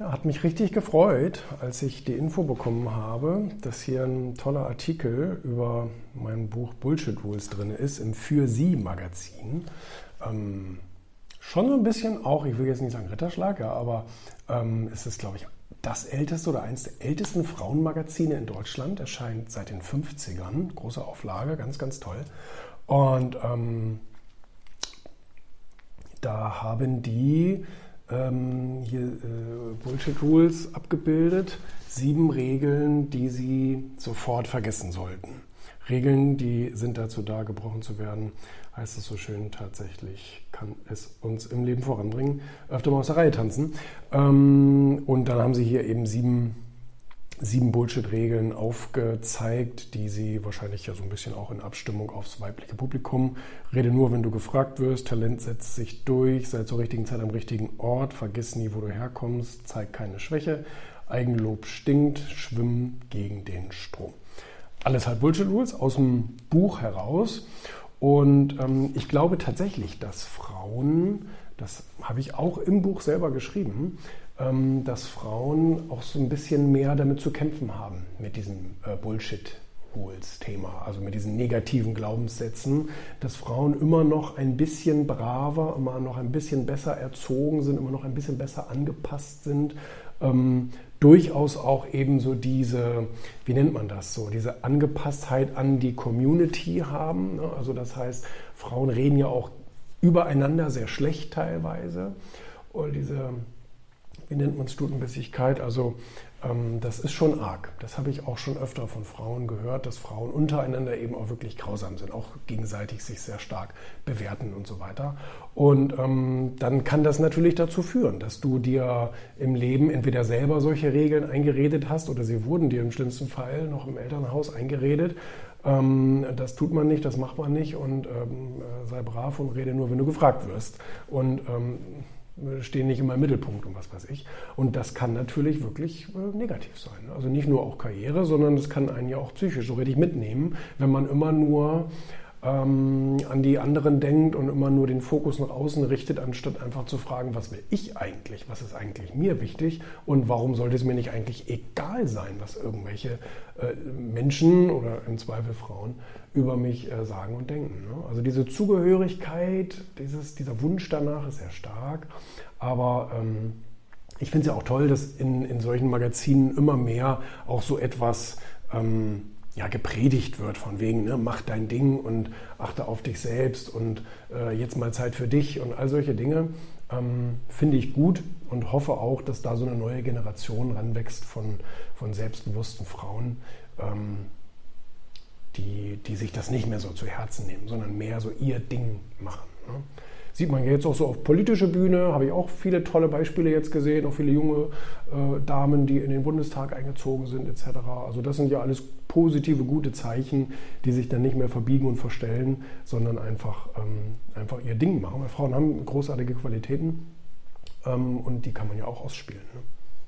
Hat mich richtig gefreut, als ich die Info bekommen habe, dass hier ein toller Artikel über mein Buch Bullshit Rules drin ist im Für Sie Magazin. Ähm, schon so ein bisschen auch, ich will jetzt nicht sagen Ritterschlag, ja, aber ähm, es ist, glaube ich, das älteste oder eines der ältesten Frauenmagazine in Deutschland. Erscheint seit den 50ern. Große Auflage, ganz, ganz toll. Und ähm, da haben die ähm, hier äh, Bullshit Rules abgebildet. Sieben Regeln, die Sie sofort vergessen sollten. Regeln, die sind dazu da, gebrochen zu werden, heißt es so schön, tatsächlich kann es uns im Leben voranbringen. Öfter mal aus der Reihe tanzen. Ähm, und dann haben Sie hier eben sieben sieben Bullshit-Regeln aufgezeigt, die sie wahrscheinlich ja so ein bisschen auch in Abstimmung aufs weibliche Publikum. Rede nur, wenn du gefragt wirst, Talent setzt sich durch, sei zur richtigen Zeit am richtigen Ort, vergiss nie, wo du herkommst, zeig keine Schwäche, Eigenlob stinkt, schwimm gegen den Strom. Alles halt Bullshit-Rules aus dem Buch heraus. Und ähm, ich glaube tatsächlich, dass Frauen, das habe ich auch im Buch selber geschrieben, dass Frauen auch so ein bisschen mehr damit zu kämpfen haben, mit diesem äh, Bullshit. Thema, also mit diesen negativen Glaubenssätzen, dass Frauen immer noch ein bisschen braver, immer noch ein bisschen besser erzogen sind, immer noch ein bisschen besser angepasst sind, ähm, durchaus auch eben so diese, wie nennt man das so, diese Angepasstheit an die Community haben. Ne? Also das heißt, Frauen reden ja auch übereinander sehr schlecht teilweise. Und diese wie nennt man es, Stutenbissigkeit. Also ähm, das ist schon arg. Das habe ich auch schon öfter von Frauen gehört, dass Frauen untereinander eben auch wirklich grausam sind, auch gegenseitig sich sehr stark bewerten und so weiter. Und ähm, dann kann das natürlich dazu führen, dass du dir im Leben entweder selber solche Regeln eingeredet hast oder sie wurden dir im schlimmsten Fall noch im Elternhaus eingeredet. Ähm, das tut man nicht, das macht man nicht und ähm, sei brav und rede nur, wenn du gefragt wirst. Und ähm, stehen nicht immer im Mittelpunkt und was weiß ich. Und das kann natürlich wirklich äh, negativ sein. Also nicht nur auch Karriere, sondern das kann einen ja auch psychisch so richtig mitnehmen, wenn man immer nur ähm, an die anderen denkt und immer nur den Fokus nach außen richtet, anstatt einfach zu fragen, was will ich eigentlich, was ist eigentlich mir wichtig und warum sollte es mir nicht eigentlich egal sein, was irgendwelche äh, Menschen oder im Zweifel Frauen über mich äh, sagen und denken. Ne? Also diese Zugehörigkeit, dieses, dieser Wunsch danach ist sehr stark, aber ähm, ich finde es ja auch toll, dass in, in solchen Magazinen immer mehr auch so etwas ähm, ja, gepredigt wird, von wegen, ne, mach dein Ding und achte auf dich selbst und äh, jetzt mal Zeit für dich und all solche Dinge, ähm, finde ich gut und hoffe auch, dass da so eine neue Generation ranwächst von, von selbstbewussten Frauen, ähm, die, die sich das nicht mehr so zu Herzen nehmen, sondern mehr so ihr Ding machen. Ne? Sieht man jetzt auch so auf politische Bühne, habe ich auch viele tolle Beispiele jetzt gesehen, auch viele junge äh, Damen, die in den Bundestag eingezogen sind etc. Also das sind ja alles positive, gute Zeichen, die sich dann nicht mehr verbiegen und verstellen, sondern einfach, ähm, einfach ihr Ding machen. Weil Frauen haben großartige Qualitäten ähm, und die kann man ja auch ausspielen. Ne?